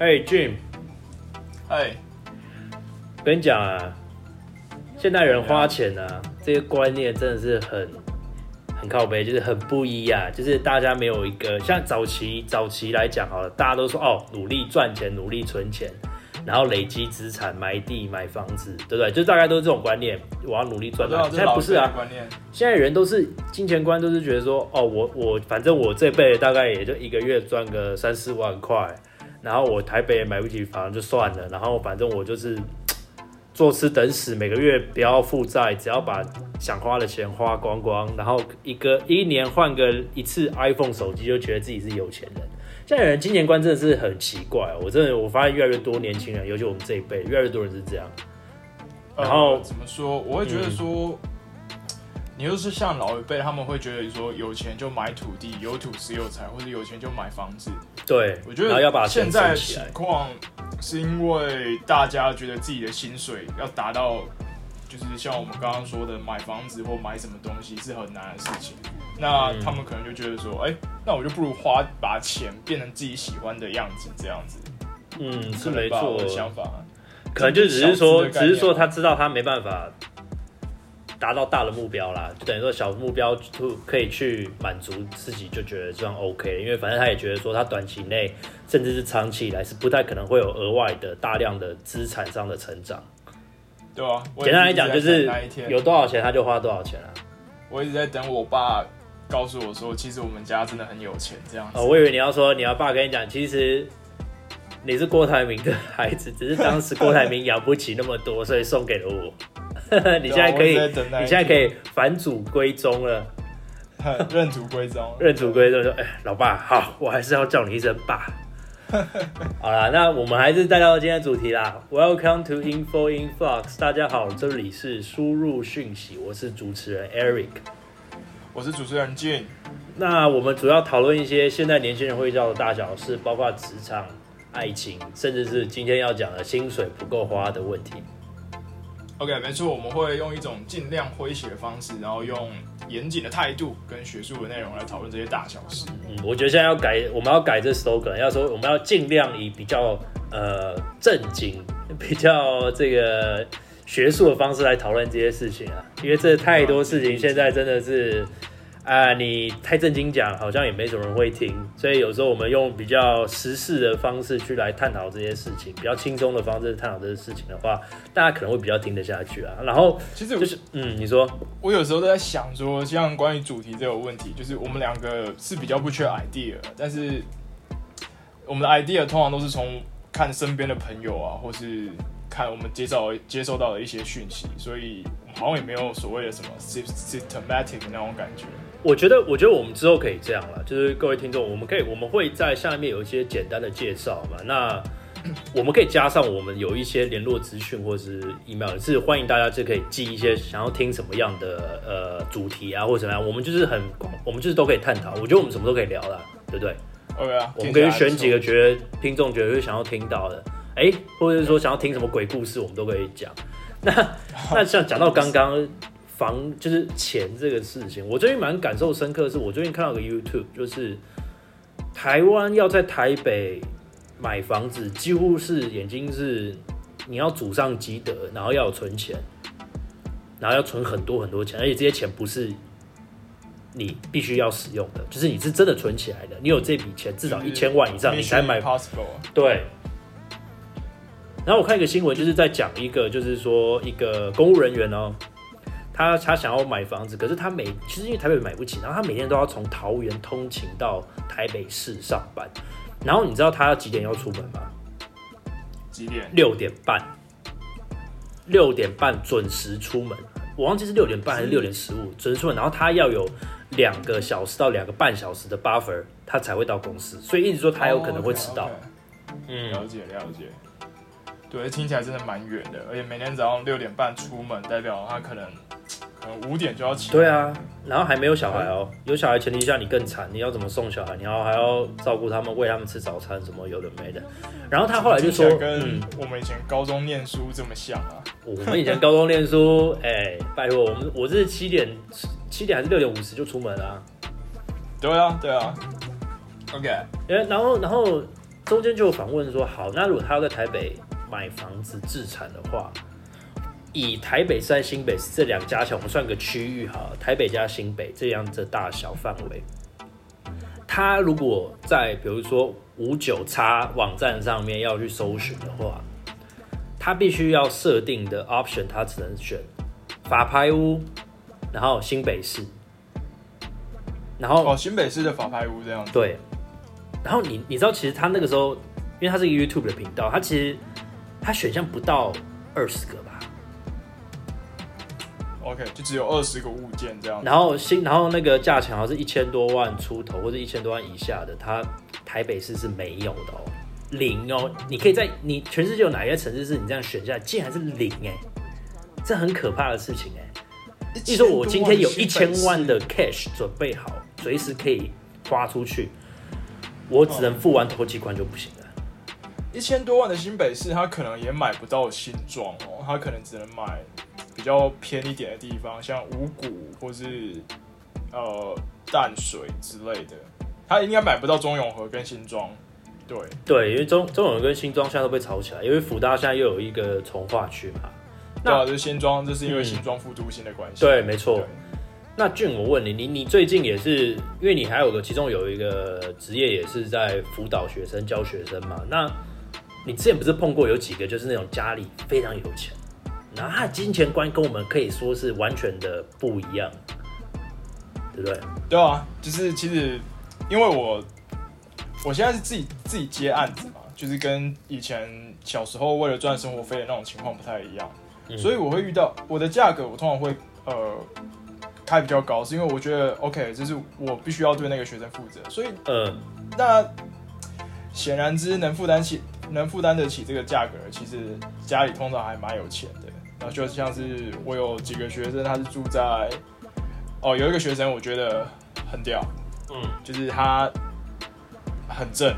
哎，Jim，哎，跟你讲啊，现代人花钱啊，这些观念真的是很很靠背，就是很不一啊，就是大家没有一个像早期早期来讲好了，大家都说哦，努力赚钱，努力存钱，然后累积资产，买地买房子，对不对？就大概都是这种观念，我要努力赚钱。现在不是啊，现在人都是金钱观，都是觉得说哦，我我反正我这辈大概也就一个月赚个三四万块。然后我台北也买不起房就算了，然后反正我就是 坐吃等死，每个月不要负债，只要把想花的钱花光光，然后一个一年换个一次 iPhone 手机，就觉得自己是有钱人。现在人金钱观真的是很奇怪，我真的我发现越来越多年轻人，尤其我们这一辈，越来越多人是这样。然后怎么说？我会觉得说。你又是像老一辈，他们会觉得说有钱就买土地，有土石有财，或者有钱就买房子。对，我觉得现在情况是因为大家觉得自己的薪水要达到，就是像我们刚刚说的买房子或买什么东西是很难的事情。那他们可能就觉得说，哎，那我就不如花把钱变成自己喜欢的样子，这样子。嗯，是没错。的想法可能就只是说，只是说他知道他没办法。达到大的目标啦，就等于说小目标就可以去满足自己，就觉得这样 OK。因为反正他也觉得说，他短期内甚至是长期以来是不太可能会有额外的大量的资产上的成长。对啊，简单来讲就是有多少钱他就花多少钱啊。我一直在等我爸告诉我说，其实我们家真的很有钱这样子。哦，我以为你要说你要爸跟你讲，其实你是郭台铭的孩子，只是当时郭台铭养不起那么多，所以送给了我。你现在可以，你现在可以返祖归宗了，认祖归宗，认祖归宗说：“哎，老爸，好，我还是要叫你一声爸。”好了，那我们还是带到今天的主题啦。Welcome to Info Influx，大家好，这里是输入讯息，我是主持人 Eric，我是主持人 Jane。那我们主要讨论一些现在年轻人会遇到的大小事，包括职场、爱情，甚至是今天要讲的薪水不够花的问题。OK，没错，我们会用一种尽量诙谐的方式，然后用严谨的态度跟学术的内容来讨论这些大小事。嗯，我觉得现在要改，我们要改这 slogan，要说我们要尽量以比较呃正经、比较这个学术的方式来讨论这些事情啊，因为这太多事情现在真的是。啊，你太正经讲，好像也没什么人会听，所以有时候我们用比较时事的方式去来探讨这些事情，比较轻松的方式探讨这些事情的话，大家可能会比较听得下去啊。然后，其实就是，嗯，你说，我有时候都在想说，像关于主题这个问题，就是我们两个是比较不缺 idea，但是我们的 idea 通常都是从看身边的朋友啊，或是看我们接受接收到的一些讯息，所以好像也没有所谓的什么 systematic 那种感觉。我觉得，我觉得我们之后可以这样了，就是各位听众，我们可以，我们会在下面有一些简单的介绍嘛。那 我们可以加上我们有一些联络资讯或是 email，是欢迎大家就可以寄一些想要听什么样的呃主题啊，或者怎么样，我们就是很，我们就是都可以探讨。我觉得我们什么都可以聊啦，对不对？OK 啊，我们可以选几个觉得听众觉得会想要听到的，哎，或者是说想要听什么鬼故事，我们都可以讲。那那像讲到刚刚。房就是钱这个事情，我最近蛮感受深刻。是我最近看到个 YouTube，就是台湾要在台北买房子，几乎是眼睛是你要祖上积德，然后要有存钱，然后要存很多很多钱，而且这些钱不是你必须要使用的，就是你是真的存起来的。你有这笔钱，至少一千万以上，你才买。对。然后我看一个新闻，就是在讲一个，就是说一个公务人员哦。他他想要买房子，可是他每其实因为台北买不起，然后他每天都要从桃园通勤到台北市上班，然后你知道他要几点要出门吗？几点？六点半，六点半准时出门。我忘记是六点半还是六点十五准时出门，然后他要有两个小时到两个半小时的 buffer，他才会到公司，所以一直说他有可能会迟到。嗯，了解了解。对，听起来真的蛮远的，而且每天早上六点半出门，代表他可能。五点就要起。对啊，然后还没有小孩哦。有小孩前提下你更惨，你要怎么送小孩？你要还要照顾他们，喂他们吃早餐，什么有的没的。然后他后来就说，跟我们以前高中念书这么像啊。我们以前高中念书，哎，拜托我们，我是七点七点还是六点五十就出门啊？对啊，对啊。OK，哎，然后然后中间就有访问说，好，那如果他要在台北买房子自产的话，以台北市和新北市这两加起来，我们算个区域哈，台北加新北这样的大小范围，他如果在比如说五九叉网站上面要去搜寻的话，他必须要设定的 option，他只能选法拍屋，然后新北市，然后哦，新北市的法拍屋这样子。对，然后你你知道，其实他那个时候，因为他是一个 YouTube 的频道，他其实他选项不到二十个吧。OK，就只有二十个物件这样。然后新，然后那个价钱好像是一千多万出头，或者一千多万以下的，它台北市是没有的哦，零哦。你可以在你全世界有哪一个城市是你这样选下来，竟然是零哎，这很可怕的事情哎。意思说我今天有一千万的 cash 准备好，随时可以花出去，我只能付完头期款就不行了。一千多万的新北市，他可能也买不到新装哦，他可能只能买比较偏一点的地方，像五股或是呃淡水之类的，他应该买不到中永和跟新庄。对，对，因为中中永和跟新庄现在都被炒起来，因为福大现在又有一个从化区嘛。对啊，就是新庄，这是因为新庄副都新的关系。对，没错。那俊，我问你，你你最近也是，因为你还有个，其中有一个职业也是在辅导学生、教学生嘛。那你之前不是碰过有几个就是那种家里非常有钱，然后他的金钱观跟我们可以说是完全的不一样，对不对？对啊，就是其实因为我我现在是自己自己接案子嘛，就是跟以前小时候为了赚生活费的那种情况不太一样，嗯所以我会遇到我的价格，我通常会呃开比较高，是因为我觉得 OK，就是我必须要对那个学生负责，所以呃，那显然之能负担起能负担得起这个价格，其实家里通常还蛮有钱的。然后就像是我有几个学生，他是住在哦，有一个学生我觉得很屌，嗯，就是他很正。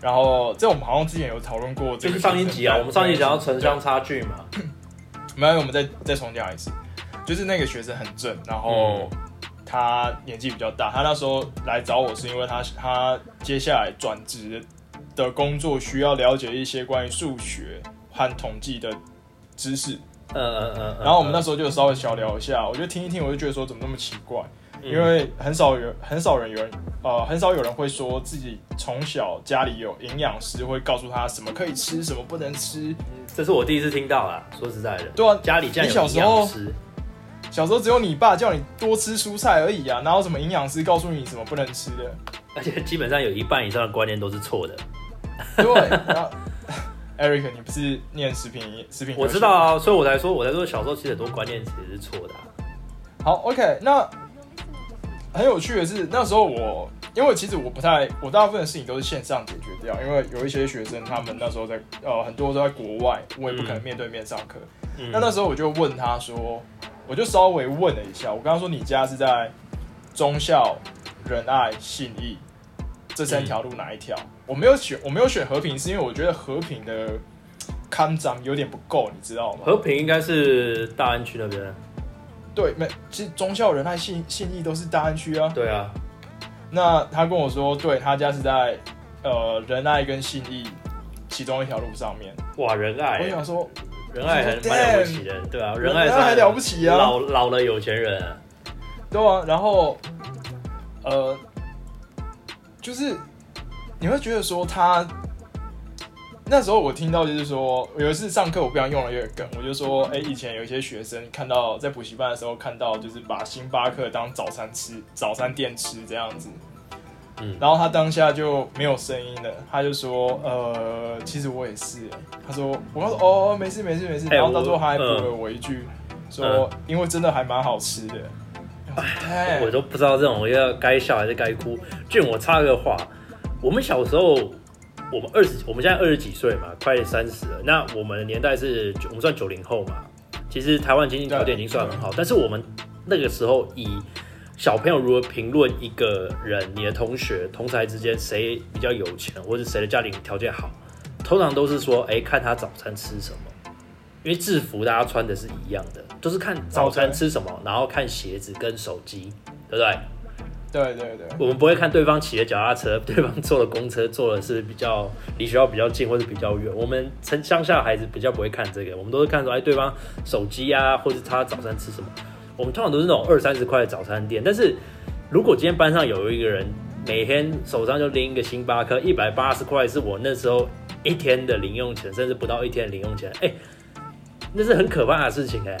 然后这我们好像之前有讨论过这个，就是上一集啊，我们上一集讲到城乡差距嘛，没有，我们再再重讲一次，就是那个学生很正，然后他年纪比较大，他那时候来找我是因为他他接下来转职的工作需要了解一些关于数学和统计的知识，嗯嗯嗯，然后我们那时候就稍微小聊一下，我就听一听，我就觉得说怎么那么奇怪，嗯。因为很少有很少人有人呃很少有人会说自己从小家里有营养师会告诉他什么可以吃，什么不能吃，这是我第一次听到啊，说实在的，对啊，家里竟然有营你小时候养师，小时候只有你爸叫你多吃蔬菜而已啊，哪有什么营养师告诉你什么不能吃的？而且基本上有一半以上的观念都是错的。对，然后 Eric，你不是念食品食品？我知道。啊，所以我才说，我才说小时候其实很多观念其实是错的、啊。好，OK，那很有趣的是，那时候我因为其实我不太，我大部分的事情都是线上解决掉，因为有一些学生他们那时候在呃很多都在国外，我也不可能面对面上课。嗯那那时候我就问他说，我就稍微问了一下，我跟他说你家是在忠孝、仁爱、信义这三条路哪一条？我没有选，我没有选和平，是因为我觉得和平的康长有点不够，你知道吗？和平应该是大安区那边。对，没，其实忠孝、仁爱、信信义都是大安区啊。对啊，那他跟我说，对他家是在呃仁爱跟信义其中一条路上面。哇，仁爱我，想说，仁爱很蛮了不起的，对啊，仁爱还了不起啊老老的有钱人啊。对啊，然后呃，就是你会觉得说他那时候我听到就是说，有一次上课我不想用了一个梗，我就说，哎、以前有一些学生看到在补习班的时候看到，就是把星巴克当早餐吃，早餐店吃这样子。嗯然后他当下就没有声音了，他就说，呃，其实我也是、哎他说，我说，哦，没事没事没事。哎然后到最后他还补了嗯我一句，说，因为真的还蛮好吃的。哎 我都不知道这种要该笑还是该哭。俊，我插个话，我们小时候，我们二十，我们现在二十几岁嘛，快三十了。那我们的年代是，我们算九零后嘛。其实台湾经济条件已经算很好，但是我们那个时候以小朋友如何评论一个人，你的同学、同才之间谁比较有钱，或者谁的家庭条件好，通常都是说，哎、看他早餐吃什么。因为制服大家穿的是一样的，都是看早餐吃什么，然后看鞋子跟手机，对不对？对对对，我们不会看对方骑的脚踏车，对方坐的公车，坐的是比较离学校比较近或者比较远。我们城乡下孩子比较不会看这个，我们都是看说，哎，对方手机啊，或者他早餐吃什么。我们通常都是那种二三十块的早餐店，但是如果今天班上有一个人每天手上就拎一个星巴克，一百八十块是我那时候一天的零用钱，甚至不到一天的零用钱，哎，那是很可怕的事情哎。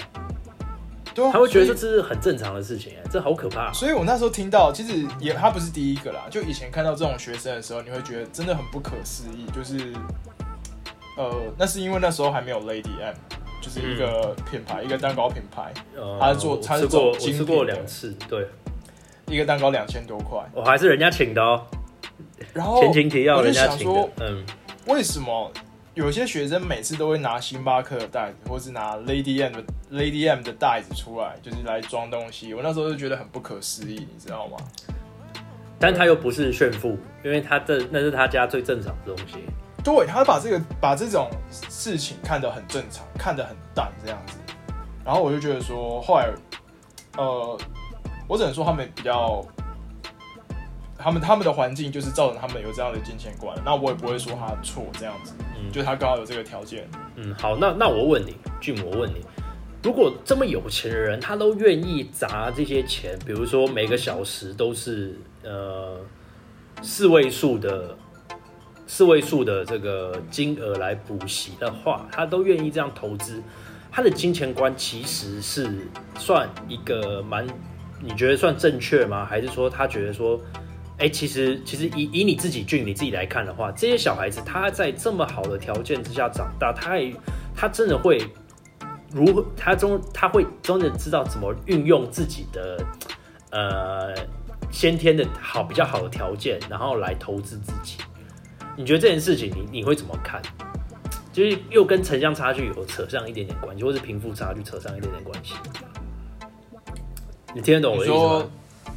他会觉得这是很正常的事情，哎，这好可怕。所以我那时候听到，其实也他不是第一个啦。就以前看到这种学生的时候，你会觉得真的很不可思议。就是，呃，那是因为那时候还没有 Lady M，就是一个品牌，一个蛋糕品牌。他做，他是做，我吃过两次，对，一个蛋糕两千多块，我还是人家请的哦。然后前情提要，人家请的，嗯，为什么？有些学生每次都会拿星巴克的袋子，或是拿 Lady M 的 Lady M 的袋子出来，就是来装东西。我那时候就觉得很不可思议，你知道吗？但他又不是炫富，因为他这那是他家最正常的东西。对，他把这个把这种事情看得很正常，看得很淡这样子。然后我就觉得说，后来，呃，我只能说他们比较。他们他们的环境就是造成他们有这样的金钱观，那我也不会说他错这样子，嗯，就他刚好有这个条件，嗯，好，那那我问你，俊，我问你，如果这么有钱的人，他都愿意砸这些钱，比如说每个小时都是呃四位数的四位数的这个金额来补习的话，他都愿意这样投资，他的金钱观其实是算一个蛮，你觉得算正确吗？还是说他觉得说？哎，其实其实以以你自己俊你自己来看的话，这些小孩子他在这么好的条件之下长大，他也他真的会如何？他中他会真的知道怎么运用自己的呃先天的好比较好的条件，然后来投资自己。你觉得这件事情你你会怎么看？就是又跟城乡差距有扯上一点点关系，或是贫富差距扯上一点点关系？你听得懂我的意思吗？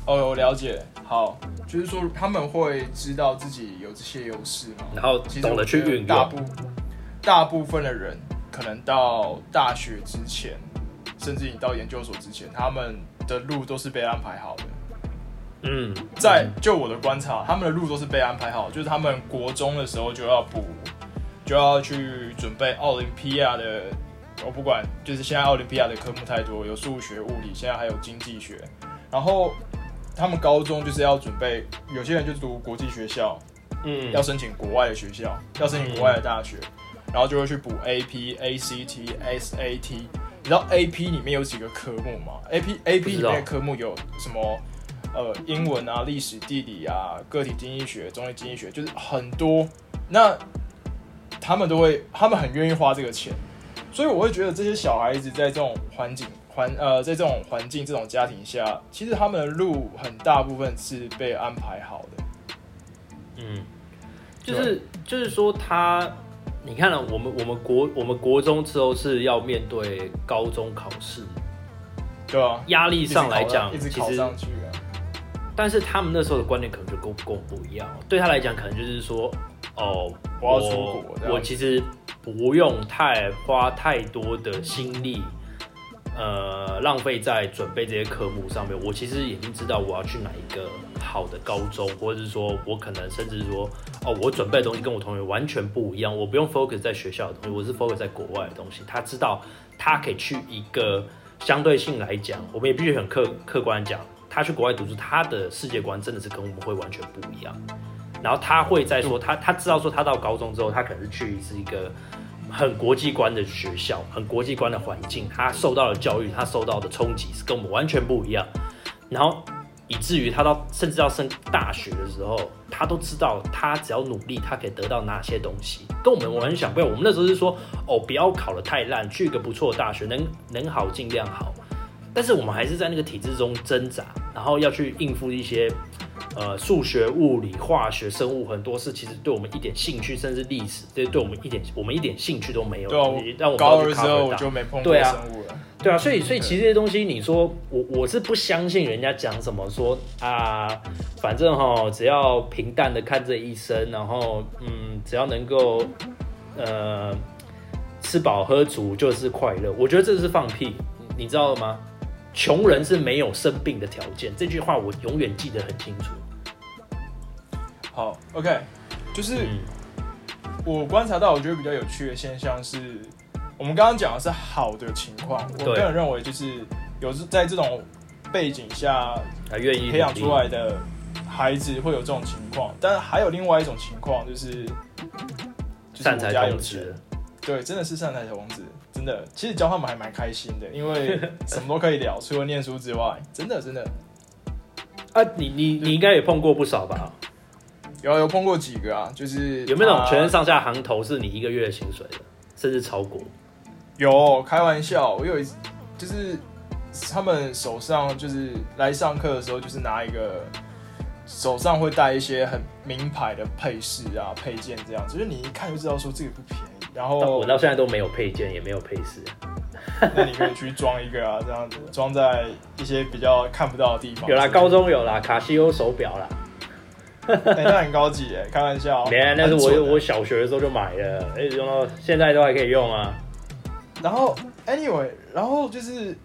哦，我了解。好，就是说他们会知道自己有这些优势嘛，然后懂得去运用。大部大部分的人可能到大学之前，甚至你到研究所之前，他们的路都是被安排好的。嗯，在就我的观察，他们的路都是被安排好，就是他们国中的时候就要补，就要去准备奥林匹亚的。我不管，就是现在奥林匹亚的科目太多，有数学、物理，现在还有经济学，然后。他们高中就是要准备，有些人就读国际学校，嗯，要申请国外的学校，要申请国外的大学，然后就会去补 AP、ACT、SAT。你知道 AP 里面有几个科目吗？AP AP 里面的科目有什么？呃，英文啊、历史、地理啊、个体经济学、中立经济学，就是很多。那他们都会，他们很愿意花这个钱，所以我会觉得这些小孩子在这种环境。环呃，在这种环境、这种家庭下，其实他们的路很大部分是被安排好的。嗯，就是就是说，他你看了我们我们国我们国中之后是要面对高中考试，对啊，压力上来讲，其实，但是他们那时候的观念可能就跟跟我不一样。对他来讲，可能就是说，哦，我要出国，我其实不用太花太多的心力。呃，浪费在准备这些科目上面。我其实已经知道我要去哪一个好的高中，或者是说我可能甚至说，哦，我准备的东西跟我同学完全不一样。我不用 focus 在学校的东西，我是 focus 在国外的东西。他知道他可以去一个相对性来讲，我们也必须很客客观讲，他去国外读书，他的世界观真的是跟我们会完全不一样。然后他会在说，他他知道说，他到高中之后，他可能是去是一个。很国际观的学校，很国际观的环境，他受到的教育，他受到的冲击是跟我们完全不一样。然后以至于他到甚至要升大学的时候，他都知道他只要努力，他可以得到哪些东西，跟我们完全想不一样。我们那时候是说，哦，不要考得太烂，去一个不错的大学，能能好尽量好。但是我们还是在那个体制中挣扎，然后要去应付一些。呃，数学、物理、化学、生物很多事，其实对我们一点兴趣，甚至历史，这对我们一点我们一点兴趣都没有。对啊，让我高二之后我就没碰过生物了。对啊，所以所以其实这些东西，你说我我是不相信人家讲什么说啊，反正哈，只要平淡的看这一生，然后嗯，只要能够呃吃饱喝足就是快乐。我觉得这是放屁，你知道吗？穷人是没有生病的条件。这句话我永远记得很清楚。好，OK，就是嗯，我观察到我觉得比较有趣的现象是，我们刚刚讲的是好的情况，我个人认为就是有时在这种背景下他愿意培养出来的孩子会有这种情况，但还有另外一种情况就是，就是善我家有钱，，对，真的是善财童子，真的，其实教他们还蛮开心的，因为 什么都可以聊，除了念书之外，真的真的啊，你你你应该也碰过不少吧？有有碰过几个啊，就是有没有那种全身上下行头是你一个月的薪水的，甚至超过？有开玩笑，我有一次就是他们手上就是来上课的时候，就是拿一个手上会带一些很名牌的配饰啊配件这样子，就是你一看就知道说这个不便宜。然后我到现在都没有配件，也没有配饰。那你可以去装一个啊，这样子装在一些比较看不到的地方。有啦，高中有啦，卡西欧手表啦。哎、那很高级耶，开玩笑。没啊，那是我我小学的时候就买的，一直用到现在都还可以用啊。然后 anyway，然后就是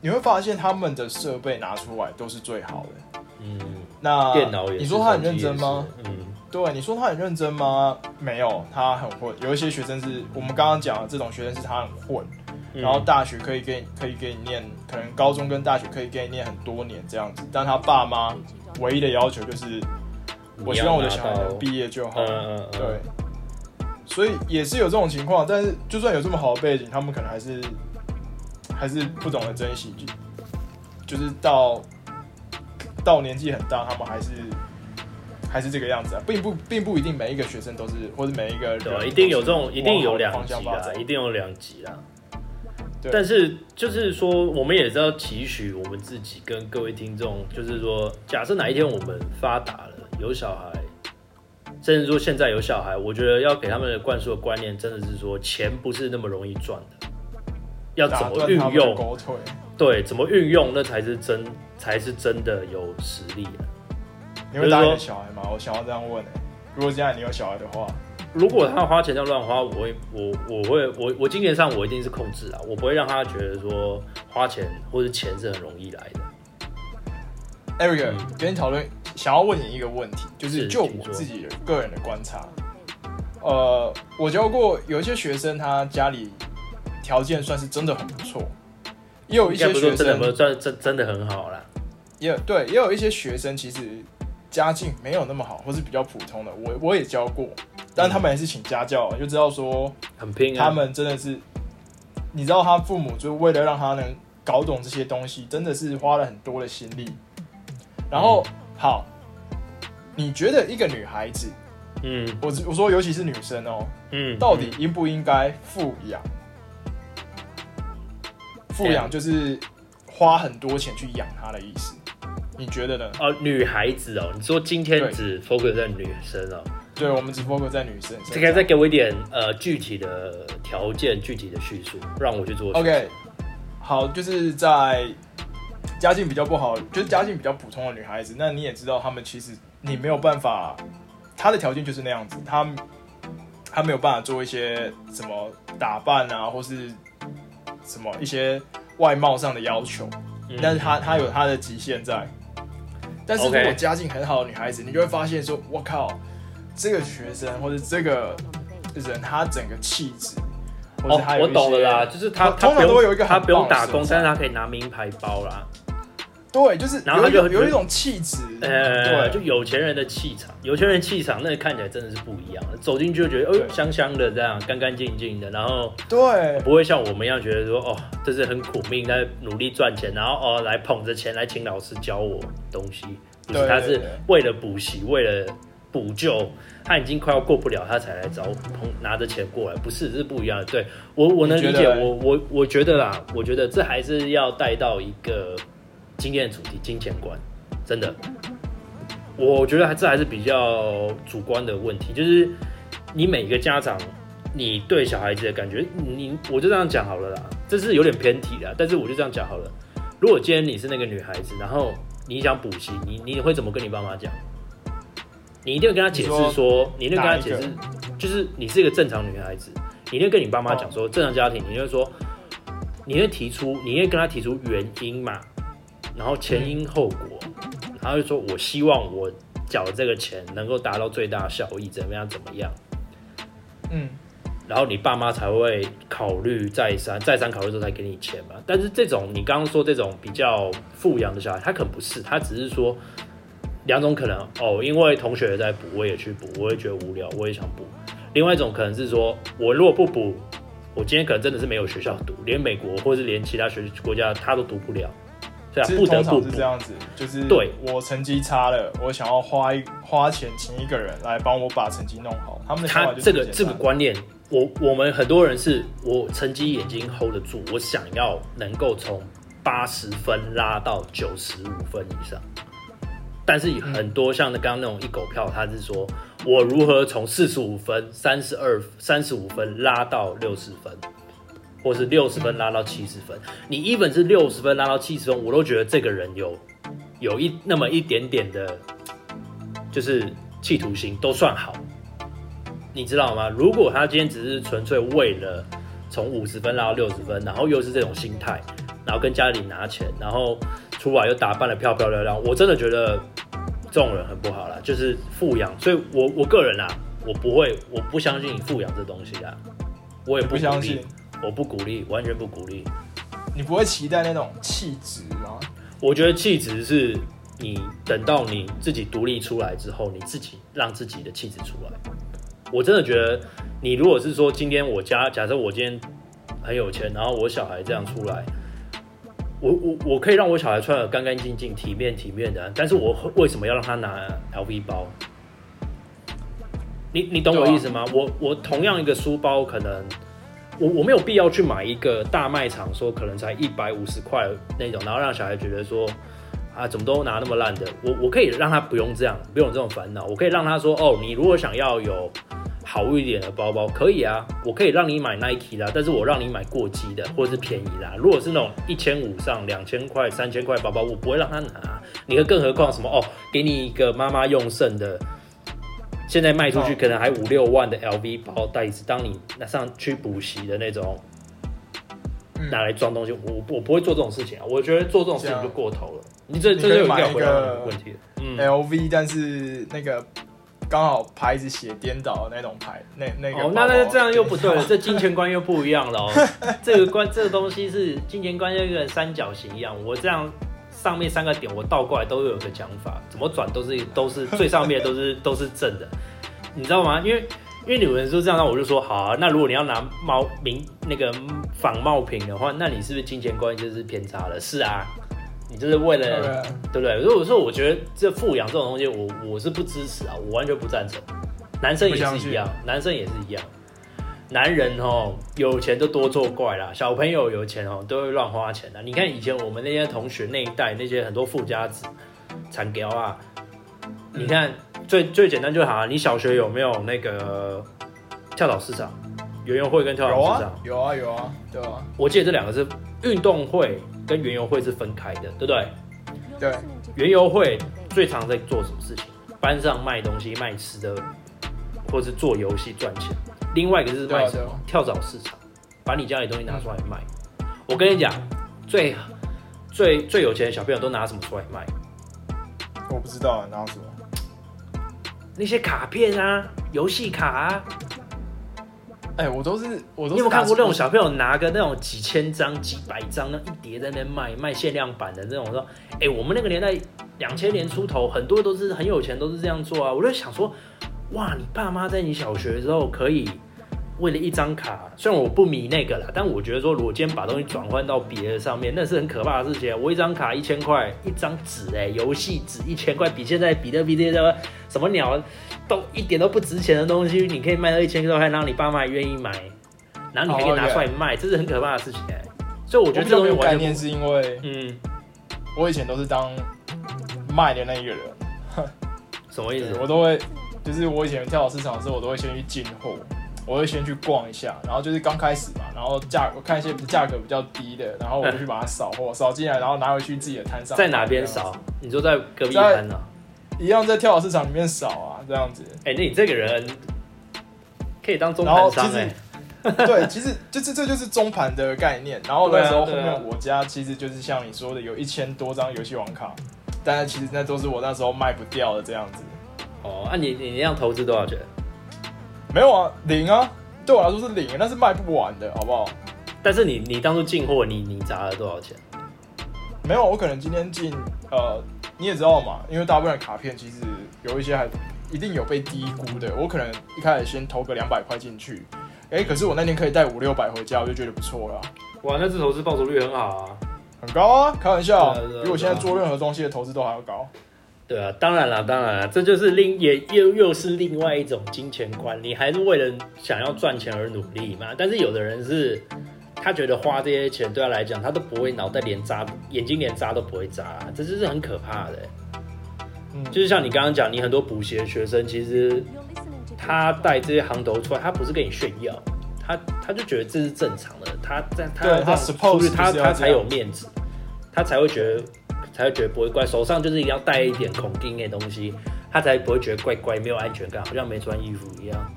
你会发现他们的设备拿出来都是最好的。嗯，那电脑也是。你说他很认真吗？嗯，对，你说他很认真吗？没有，他很混。有一些学生是我们刚刚讲的这种学生是他很混，嗯然后大学可以给可以给你念，可能高中跟大学可以给你念很多年这样子，但他爸妈唯一的要求就是，我希望我的小孩毕业就好。嗯嗯嗯，对，所以也是有这种情况，但是就算有这么好的背景，他们可能还是还是不懂得珍惜，就就是到到年纪很大，他们还是还是这个样子啊，并不并不一定每一个学生都是，或者每一个人对啊，一定有这种，一定有两好的方向发，展极啦一定有两级啦。对但是就是说，我们也知道期许我们自己跟各位听众，就是说，假设哪一天我们发达了，有小孩，甚至说现在有小孩，我觉得要给他们的灌输的观念，真的是说，钱不是那么容易赚的，要怎么运用，对，怎么运用，那才是真，才是真的有实力的。你会打你的小孩吗？我想要这样问、欸、如果将来你有小孩的话，如果他花钱这样乱花，我会我我会我我金钱上我一定是控制啊，我不会让他觉得说花钱或者钱是很容易来的。Eric，、嗯跟你讨论，想要问你一个问题，就是是就我自己的个人的观察，呃，我教过有一些学生，他家里条件算是真的很不错，也有一些学生真的不真真真的很好啦。也有对，也有一些学生其实家境没有那么好，或是比较普通的，我我也教过，但他们还是请家教，就知道说很拼啊。他们真的是，你知道他父母就为了让他能搞懂这些东西，真的是花了很多的心力。然后、好，你觉得一个女孩子，嗯我我说尤其是女生哦，嗯，到底应不应该富养？富养就是花很多钱去养她的意思，你觉得呢？哦，女孩子哦，你说今天只 focus 在女生哦，对，我们只 focus 在女生。这个再给我一点呃具体的条件、具体的叙述，让我去做。OK，好，就是在家境比较不好，就是家境比较普通的女孩子，那你也知道，她们其实你没有办法，她的条件就是那样子，她她没有办法做一些什么打扮啊，或是什么一些外貌上的要求，嗯但是她她有她的极限在。但是如果家境很好的女孩子，你就会发现说，我靠，这个学生或者这个人，他整个气质，哦我懂了啦，就是他通常他不用都会有一个他不用打工，但是他可以拿名牌包啦。对，就是然后他就有一种气质，呃，就，有钱人的气场，有钱人气场那看起来真的是不一样，走进去就觉得，哦，对。香香的这样，干干净净的，然后对，不会像我们一样觉得说，哦，这是很苦命在努力赚钱，然后哦来捧着钱来请老师教我东西，不是，他是对对对为了补习，为了补救，他已经快要过不了，他才来找捧拿着钱过来，不是，这是不一样的。对我我能理解，我我我觉得啦，我觉得这还是要带到一个今天的主题金钱观，真的，我觉得还这还是比较主观的问题，就是你每个家长。你对小孩子的感觉，你我就这样讲好了啦，这是有点偏题啦，但是我就这样讲好了。如果今天你是那个女孩子，然后你想补习，你你会怎么跟你爸妈讲？你一定要跟他解释说，你一定会跟他解释，就是你是一个正常女孩子，你一定会跟你爸妈讲说，正常家庭，你就会说，你会提出，你会跟他提出原因嘛，然后前因后果，然后就说我希望我缴的这个钱能够达到最大效益，怎么样怎么样，嗯，然后你爸妈才会考虑再三再三考虑之后才给你钱嘛。但是这种你刚刚说这种比较富养的小孩，他可能不是，他只是说两种可能哦，因为同学也在补，我也去补，我也觉得无聊，我也想补。另外一种可能是说，我如果不补，我今天可能真的是没有学校读，连美国或是连其他学国家他都读不了，不得不是这。样子，就是对我成绩差了，我想要花一花钱请一个人来帮我把成绩弄好。他们他这个这个观念，我我们很多人是我成绩已经 hold 得住，我想要能够从八十分拉到九十五分以上。但是很多像刚刚那种一狗票，他是说我如何从四十五分、三十二、三十五分拉到六十分，或是六十分拉到七十分。你一本是六十分拉到七十分，我都觉得这个人有有一那么一点点的，就是企图心，都算好。你知道吗？如果他今天只是纯粹为了从五十分拉到六十分，然后又是这种心态，然后跟家里拿钱，然后出来又打扮的漂漂亮亮，我真的觉得这种人很不好啦，就是富养。所以我我个人啊，我不会，我不相信富养这东西啊，我也不相信，，我不鼓励，完全不鼓励。你不会期待那种气质吗？我觉得气质是你等到你自己独立出来之后，你自己让自己的气质出来。我真的觉得，你如果是说今天我家，假设我今天很有钱，然后我小孩这样出来，我我我可以让我小孩穿的干干净净、体面体面的啊，但是我为什么要让他拿 LV 包？你你懂我意思吗？我我同样一个书包，可能我我没有必要去买一个大卖场，说可能才一百五十块那种，然后让小孩觉得说啊，怎么都拿那么烂的。我我可以让他不用这样，不用这种烦恼。我可以让他说，哦，你如果想要有好一点的包包，可以啊，我可以让你买 Nike 啦，但是我让你买过激的或者是便宜啦。如果是那种一千五上两千块、三千块包包，我不会让他拿。你更更何况什么哦，给你一个妈妈用剩的。现在卖出去哦可能还五六万的 LV 包袋子，当你拿上去补习的那种，嗯拿来装东西，我我不会做这种事情啊。我觉得做这种事情就过头了。你这你这就有可以买一要回答个问题了。嗯，LV，但是那个刚好牌子写颠倒的那种牌，那那个哦，那那这样又不对了，这金钱观又不一样了、哦。这个观这个东西是金钱观，就跟三角形一样。我这样上面三个点，我倒过来都有个讲法，怎么转都是都是最上面都是 都是正的，你知道吗？因为因为有人说这样，那我就说好啊。那如果你要拿冒名那个仿冒品的话，那你是不是金钱观就是偏差了？是啊，你就是为了。对对不对？如果说，我觉得这富养这种东西，我我是不支持啊，我完全不赞成。男生也是一样，男生也是一样。男人哦，有钱就多作怪啦。小朋友有钱哦，都会乱花钱的。你看以前我们那些同学那一代，那些很多富家子、产条啊，你看最最简单就好啊。你小学有没有那个跳蚤市场、园游会跟跳蚤市场啊？有啊有啊，对啊，我记得这两个是运动会跟园游会是分开的，对不对？对，园游会最常在做什么事情？班上卖东西、卖吃的，或是做游戏赚钱。另外一个是卖什么？啊啊跳蚤市场，把你家里东西拿出来卖。我跟你讲，最最最有钱的小朋友都拿什么出来卖？我不知道拿什么，那些卡片啊，游戏卡啊。哎，我都是我都是你有没有看过那种小朋友拿个那种几千张、几百张那一叠在那卖，卖限量版的那种？说，哎、我们那个年代两千年出头，很多都是很有钱，都是这样做啊。我就想说，哇，你爸妈在你小学的时候可以为了一张卡，虽然我不迷那个啦，但我觉得说，如果今天把东西转换到别的上面，那是很可怕的事情啊。我一张卡一千块，一张纸哎，游戏纸一千块，比现在比特币这些 什么鸟都一点都不值钱的东西，你可以卖到一千多块，还让你爸妈也愿意买，然后你还可以拿出来卖，这是很可怕的事情哎。所以我我觉得这比较没有概念，是因为嗯，我以前都是当卖的那一个人，什么意思？我都会，就是我以前跳蚤市场的时候，我都会先去进货，我会先去逛一下，然后就是刚开始嘛，然后价我看一些价格比较低的，然后我就去把它扫货，扫进来，然后拿回去自己的摊上。在哪边扫？你说在隔壁摊呢、一样在跳蚤市场里面扫啊，这样子。哎、那你这个人可以当中盘商对，其实就是这就是中盘的概念。然后那时候后面我家其实就是像你说的，有一千多张游戏网卡，但是其实那都是我那时候卖不掉的这样子。哦，那、你你那样投资多少钱？没有啊，零啊，对我来说是零，那是卖不完的，好不好？但是你你当初进货，你你砸了多少钱？没有，我可能今天进，呃，你也知道嘛，因为大部分的卡片其实有一些还一定有被低估的，我可能一开始先投个两百块进去，哎、可是我那天可以带五六百回家，我就觉得不错了，哇，那这投资报酬率很好啊。很高啊，开玩笑，比我现在做任何东西的投资都还要高。对啊，当然了，当然了，这就是另也又又是另外一种金钱观，你还是为了想要赚钱而努力嘛。但是有的人是，他觉得花这些钱对他来讲，他都不会脑袋连扎，眼睛连扎都不会眨、啊，这就是很可怕的。嗯，就是像你刚刚讲，你很多补习的学生，其实他带这些行头出来，他不是跟你炫耀，他他就觉得这是正常的，他在他他他他才有面子，他才会觉得才会觉得不会怪，手上就是一定要带一点孔钉的东西，他才不会觉得怪怪，没有安全感，好像没穿衣服一样。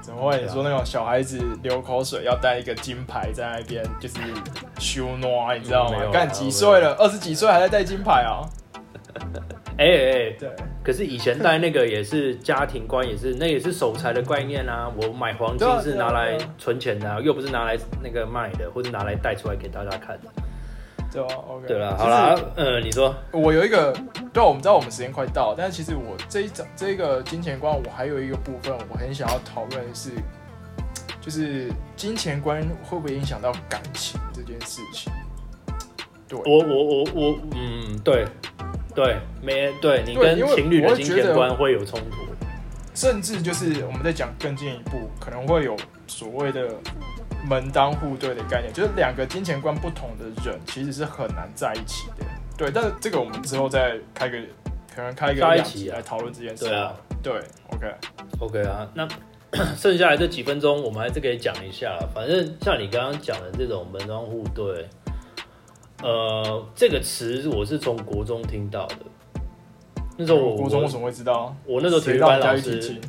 怎么会？你说那种小孩子流口水要带一个金牌在那边，就是羞诺，你知道？吗干几岁了？二十几岁还在带金牌啊？哎哎哎，对，可是以前带那个也是家庭观，也是那也是守财的概念啊。我买黄金是拿来存钱的、啊，又不是拿来那个卖的，或者拿来带出来给大家看的。对吧？OK。对了，好了，呃，你说，我有一个，对啊，我们知道我们时间快到，但是其实我这一章这个金钱观，我还有一个部分我很想要讨论的是，就是金钱观会不会影响到感情这件事情？对，我我我我，嗯，对对，没对你跟情侣的金钱观会有冲突。甚至就是我们在讲更进一步，可能会有所谓的门当户对的概念，就是两个金钱观不同的人其实是很难在一起的。对，但是这个我们之后再开个，可能开一个一集来讨论这件事。对啊，对，OK，OK 啊，那 剩下来这几分钟，我们还是可以讲一下。反正像你刚刚讲的这种门当户对，呃，这个词我是从国中听到的。那时候我我国中为什么会知道？我那时候体育班老师？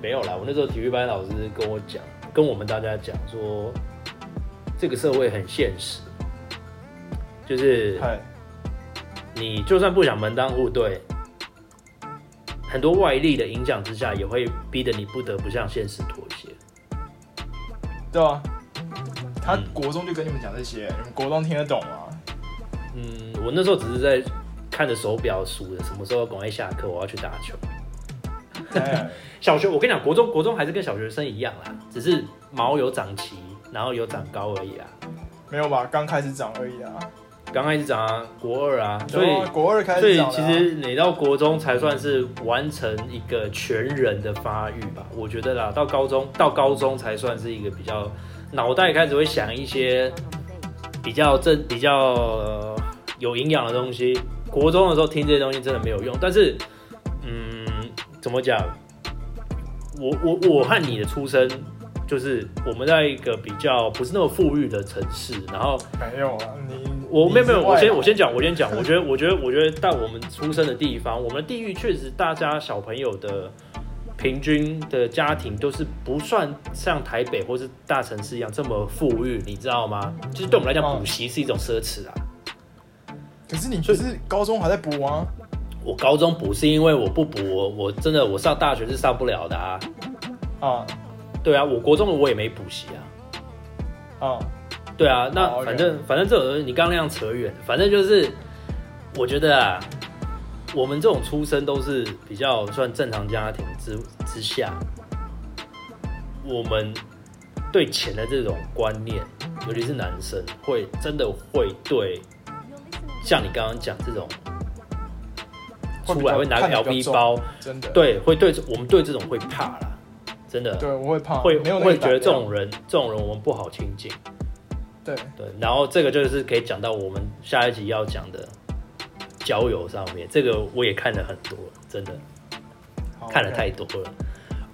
没有啦，我那时候体育班老师跟我讲，跟我们大家讲说，这个社会很现实，就是，你就算不想门当户对，很多外力的影响之下，也会逼得你不得不向现实妥协。对啊，他嗯国中就跟你们讲这些，你们国中听得懂吗？嗯，我那时候只是在看着手表数的什么时候赶快下课，我要去打球。哎小学我跟你讲，国中国中还是跟小学生一样啦，只是毛有长齐，然后有长高而已啊。没有吧？刚开始长而已啊。刚开始长啊，国二啊，所以啊国二开所以始长的啊其实你到国中才算是完成一个全人的发育吧，我觉得啦，到高中到高中才算是一个比较脑袋开始会想一些比较正比较、呃有营养的东西。国中的时候听这些东西真的没有用，但是嗯，怎么讲？我我我和你的出生就是我们在一个比较不是那么富裕的城市，然后没有啊，你我没有没有，我先我先讲，我先讲。我觉得，我觉得，我觉得，在我们出生的地方，我们的地域确实，大家小朋友的平均的家庭都是不算像台北或是大城市一样这么富裕，你知道吗？就是对我们来讲，嗯补习是一种奢侈啊。可是你就是高中还在补吗？我高中补是因为我不补，我我真的我上大学是上不了的啊。啊对啊，我国中的我也没补习啊。啊，对啊，那反正反正这种东西你刚刚那样扯远，反正就是我觉得啊，我们这种出身都是比较算正常家庭之之下，我们对钱的这种观念，尤其是男生，会真的会对像你刚刚讲这种出来会拿个 LV 包，真的，对，会对我们对这种会怕啦，真的。对，我会怕，会会觉得这种人这种人我们不好亲近。对。对，然后这个就是可以讲到我们下一集要讲的交友上面，这个我也看了很多，真的。看了太多了。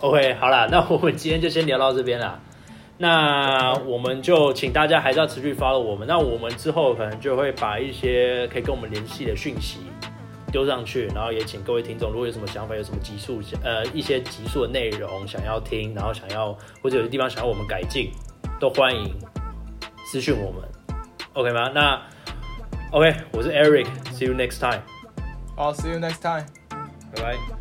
OK，好啦，那我们今天就先聊到这边啦。那我们就请大家还是要持续 follow 我们，那我们之后可能就会把一些可以跟我们联系的讯息丢上去然后也请各位听众如果有什么想法有什么急速呃一些急速的内容想要听然后想要或者有些地方想要我们改进都欢迎私讯我们 ok 吗？那 ok 我是 eric see you next time i'll see you next time 拜拜。